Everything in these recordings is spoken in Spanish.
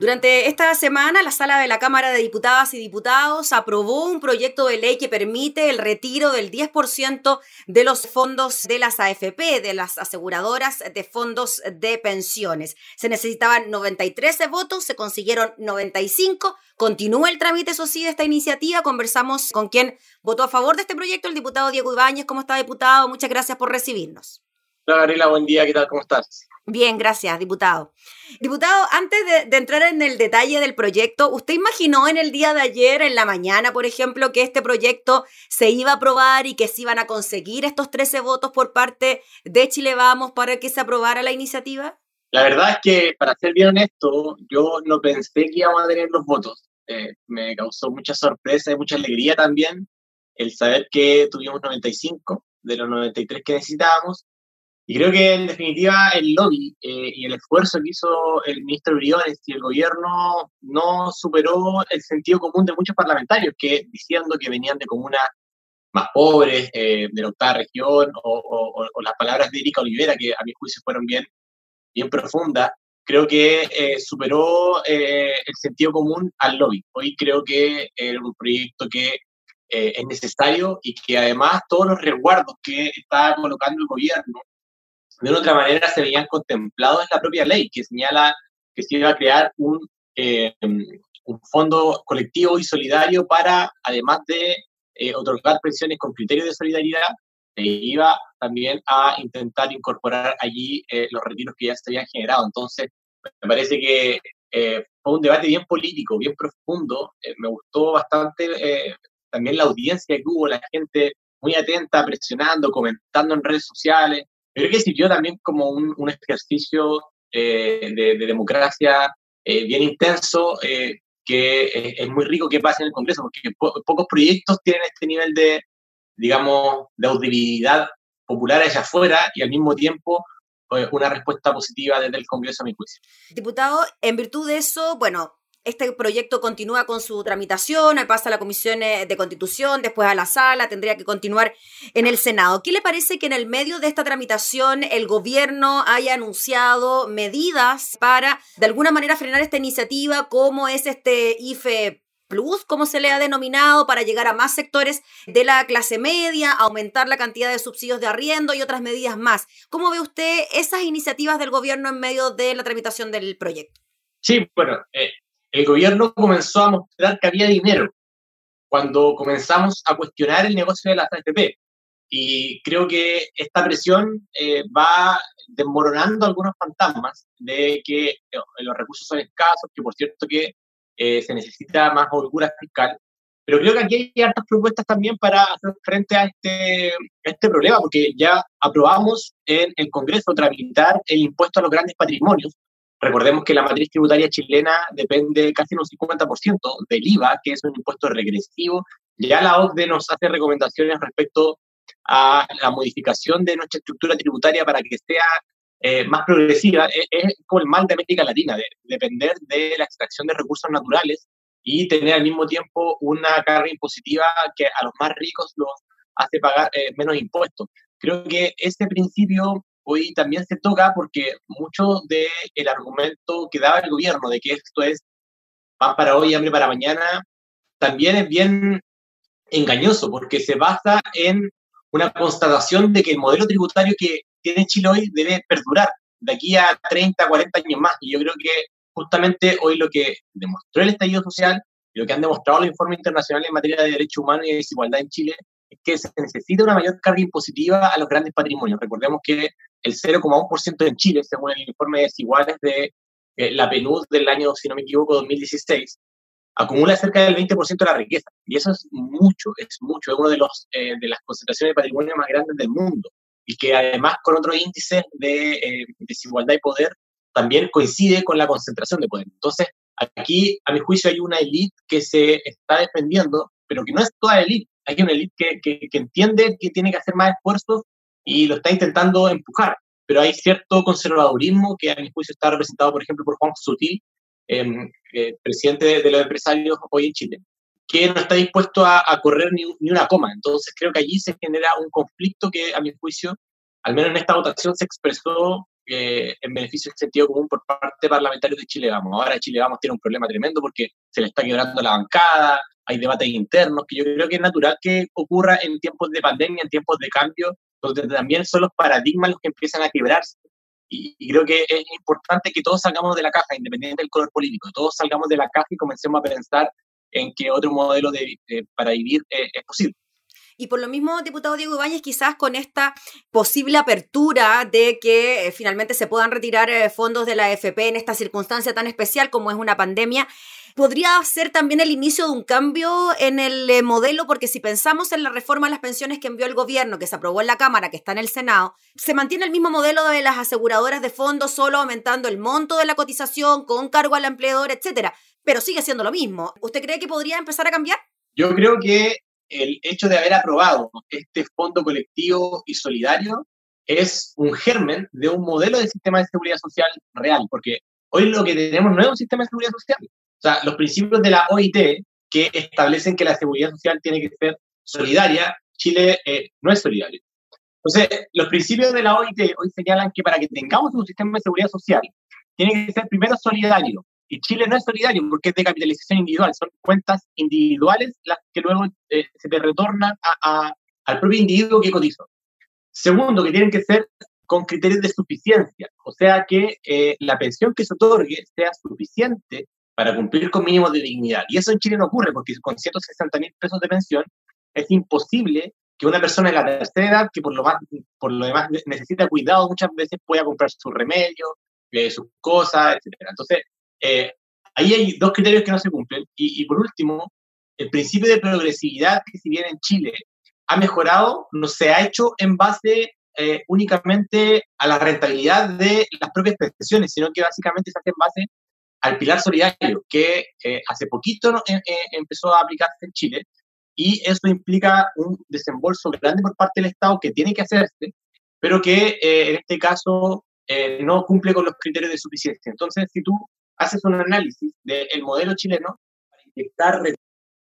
Durante esta semana, la sala de la Cámara de Diputadas y Diputados aprobó un proyecto de ley que permite el retiro del 10% de los fondos de las AFP, de las aseguradoras de fondos de pensiones. Se necesitaban 93 votos, se consiguieron 95. Continúa el trámite, eso sí, de esta iniciativa. Conversamos con quien votó a favor de este proyecto, el diputado Diego Ibáñez. ¿Cómo está, diputado? Muchas gracias por recibirnos. Hola, Gabriela, buen día. ¿Qué tal? ¿Cómo estás? Bien, gracias, diputado. Diputado, antes de, entrar en el detalle del proyecto, ¿usted imaginó en el día de ayer, en la mañana, por ejemplo, que este proyecto se iba a aprobar y que se iban a conseguir estos 13 votos por parte de Chile Vamos para que se aprobara la iniciativa? La verdad es que, para ser bien honesto, yo no pensé que íbamos a tener los votos. Eh, me causó mucha sorpresa y mucha alegría también el saber que tuvimos 95 de los 93 que necesitábamos y creo que en definitiva el lobby eh, y el esfuerzo que hizo el ministro Briones y el gobierno no superó el sentido común de muchos parlamentarios que diciendo que venían de comunas más pobres, eh, de la octava región, o, las palabras de Erika Olivera, que a mi juicio fueron bien, bien profundas, creo que eh, superó el sentido común al lobby. Hoy creo que era un proyecto que es necesario y que además todos los resguardos que está colocando el gobierno de una otra manera se veían contemplados en la propia ley, que señala que se iba a crear un, eh, fondo colectivo y solidario para, además de eh, otorgar pensiones con criterios de solidaridad, se iba también a intentar incorporar allí eh, los retiros que ya se habían generado. Entonces, me parece que fue un debate bien político, bien profundo. me gustó bastante también la audiencia que hubo, la gente muy atenta, presionando, comentando en redes sociales creo que sirvió también como un, un ejercicio eh, de, democracia eh, bien intenso, eh, que es, muy rico que pase en el Congreso, porque pocos proyectos tienen este nivel de, digamos, de audibilidad popular allá afuera y al mismo tiempo una respuesta positiva desde el Congreso a mi juicio. Diputado, en virtud de eso, bueno, este proyecto continúa con su tramitación, pasa a la Comisión eh, de Constitución, después a la sala, tendría que continuar en el Senado. ¿Qué le parece que en el medio de esta tramitación el gobierno haya anunciado medidas para de alguna manera frenar esta iniciativa, como es este IFE Plus, como se le ha denominado, para llegar a más sectores de la clase media, aumentar la cantidad de subsidios de arriendo y otras medidas más. ¿Cómo ve usted esas iniciativas del gobierno en medio de la tramitación del proyecto? Sí, bueno, eh, el gobierno comenzó a mostrar que había dinero cuando comenzamos a cuestionar el negocio de la AFP. Y creo que esta presión eh, va desmoronando algunos fantasmas de que eh, los recursos son escasos, que por cierto que eh, se necesita más holgura fiscal. Pero creo que aquí hay hartas propuestas también para hacer frente a este, a este problema, porque ya aprobamos en el Congreso tramitar el impuesto a los grandes patrimonios, Recordemos que la matriz tributaria chilena depende casi un 50% del IVA, que es un impuesto regresivo. Ya la OCDE nos hace recomendaciones respecto a la modificación de nuestra estructura tributaria para que sea eh, más progresiva. Es, es, como el mal de América Latina, de, depender de la extracción de recursos naturales y tener al mismo tiempo una carga impositiva que a los más ricos los hace pagar eh, menos impuestos. Creo que ese principio hoy también se toca porque mucho del el argumento que daba el gobierno de que esto es pan para hoy, hambre para mañana, también es bien engañoso porque se basa en una constatación de que el modelo tributario que tiene Chile hoy debe perdurar de aquí a 30, 40 años más. Y yo creo que justamente hoy lo que demostró el estallido social lo que han demostrado los informes internacionales en materia de derechos humanos y desigualdad en Chile es que se necesita una mayor carga impositiva a los grandes patrimonios. Recordemos que el 0,1% en Chile, según el informe de desiguales de eh, la PNUD del año, si no me equivoco, 2016, acumula cerca del 20% de la riqueza. Y eso es mucho, es mucho, es una de, eh, de las concentraciones de patrimonio más grandes del mundo. Y que además con otros índices de eh, desigualdad y poder también coincide con la concentración de poder. Entonces, aquí, a mi juicio, hay una élite que se está defendiendo, pero que no es toda élite. Hay una élite que, que entiende que tiene que hacer más esfuerzos y lo está intentando empujar. Pero hay cierto conservadurismo que a mi juicio está representado, por ejemplo, por Juan Sutil, em, eh, presidente de, los empresarios hoy en Chile, que no está dispuesto a, correr ni, ni, una coma. Entonces creo que allí se genera un conflicto que a mi juicio, al menos en esta votación, se expresó eh, en beneficio del sentido común por parte de parlamentarios de Chile Vamos. Ahora Chile Vamos tiene un problema tremendo porque se le está quebrando la bancada, hay debates internos, que yo creo que es natural que ocurra en tiempos de pandemia, en tiempos de cambio, donde también son los paradigmas los que empiezan a quebrarse. Y, creo que es importante que todos salgamos de la caja, independiente del color político, todos salgamos de la caja y comencemos a pensar en que otro modelo de, para vivir eh, es posible. Y por lo mismo, diputado Diego Ibáñez, quizás con esta posible apertura de que eh, finalmente se puedan retirar eh, fondos de la AFP en esta circunstancia tan especial como es una pandemia, podría ser también el inicio de un cambio en el eh, modelo, porque si pensamos en la reforma a las pensiones que envió el gobierno, que se aprobó en la Cámara, que está en el Senado, se mantiene el mismo modelo de las aseguradoras de fondos, solo aumentando el monto de la cotización con cargo al empleador, etcétera, pero sigue siendo lo mismo. ¿Usted cree que podría empezar a cambiar? Yo creo que el hecho de haber aprobado este fondo colectivo y solidario es un germen de un modelo de sistema de seguridad social real, porque hoy lo que tenemos no es un sistema de seguridad social. Sea, los principios de la OIT que establecen que la seguridad social tiene que ser solidaria, Chile eh, no es solidario. Entonces, los principios de la OIT hoy señalan que para que tengamos un sistema de seguridad social, tiene que ser primero solidario, y Chile no es solidario porque es de capitalización individual, son cuentas individuales las que luego eh, se te retornan al propio individuo que cotizó. Segundo, que tienen que ser con criterios de suficiencia, o sea que eh, la pensión que se otorgue sea suficiente para cumplir con mínimos de dignidad. Y eso en Chile no ocurre porque con 160 mil pesos de pensión es imposible que una persona de la tercera edad, que por lo, más, por lo demás necesita cuidado muchas veces, pueda comprar su remedio, eh, sus cosas, etc. Entonces, eh, ahí hay dos criterios que no se cumplen. Y, por último, el principio de progresividad que si bien en Chile ha mejorado, no se ha hecho en base eh, únicamente a la rentabilidad de las propias pensiones, sino que básicamente se hace en base al pilar solidario, que eh, hace poquito empezó a aplicarse en Chile, y eso implica un desembolso grande por parte del Estado que tiene que hacerse, pero que en este caso no cumple con los criterios de suficiencia. Entonces, si tú haces un análisis del modelo chileno para inyectar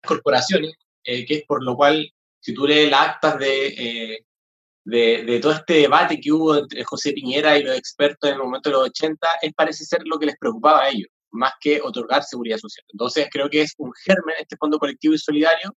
corporaciones, eh, que es por lo cual, si tú lees las actas eh, de, de, todo este debate que hubo entre José Piñera y los expertos en el momento de los 80, es parece ser lo que les preocupaba a ellos, más que otorgar seguridad social. Entonces, creo que es un germen este fondo colectivo y solidario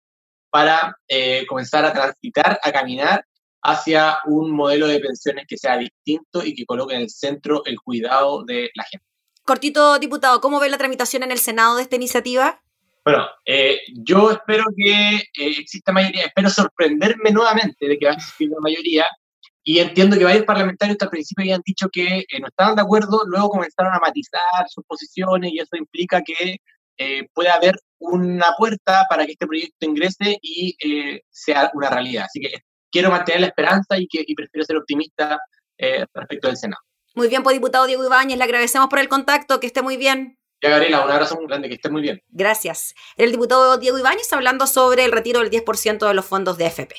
para eh, comenzar a transitar, a caminar hacia un modelo de pensiones que sea distinto y que coloque en el centro el cuidado de la gente. Cortito, diputado, ¿cómo ve la tramitación en el Senado de esta iniciativa? Bueno, eh, yo espero que eh, exista mayoría, espero sorprenderme nuevamente de que va a existir una mayoría y entiendo que varios parlamentarios hasta al principio habían dicho que eh, no estaban de acuerdo, luego comenzaron a matizar sus posiciones y eso implica que pueda haber una puerta para que este proyecto ingrese y sea una realidad. Así que quiero mantener la esperanza y, que, y prefiero ser optimista respecto del Senado. Muy bien, pues diputado Diego Ibáñez, le agradecemos por el contacto, que esté muy bien. Ya, Gabriela, un abrazo muy grande, que esté muy bien. Gracias. El diputado Diego Ibáñez hablando sobre el retiro del 10% de los fondos de FP.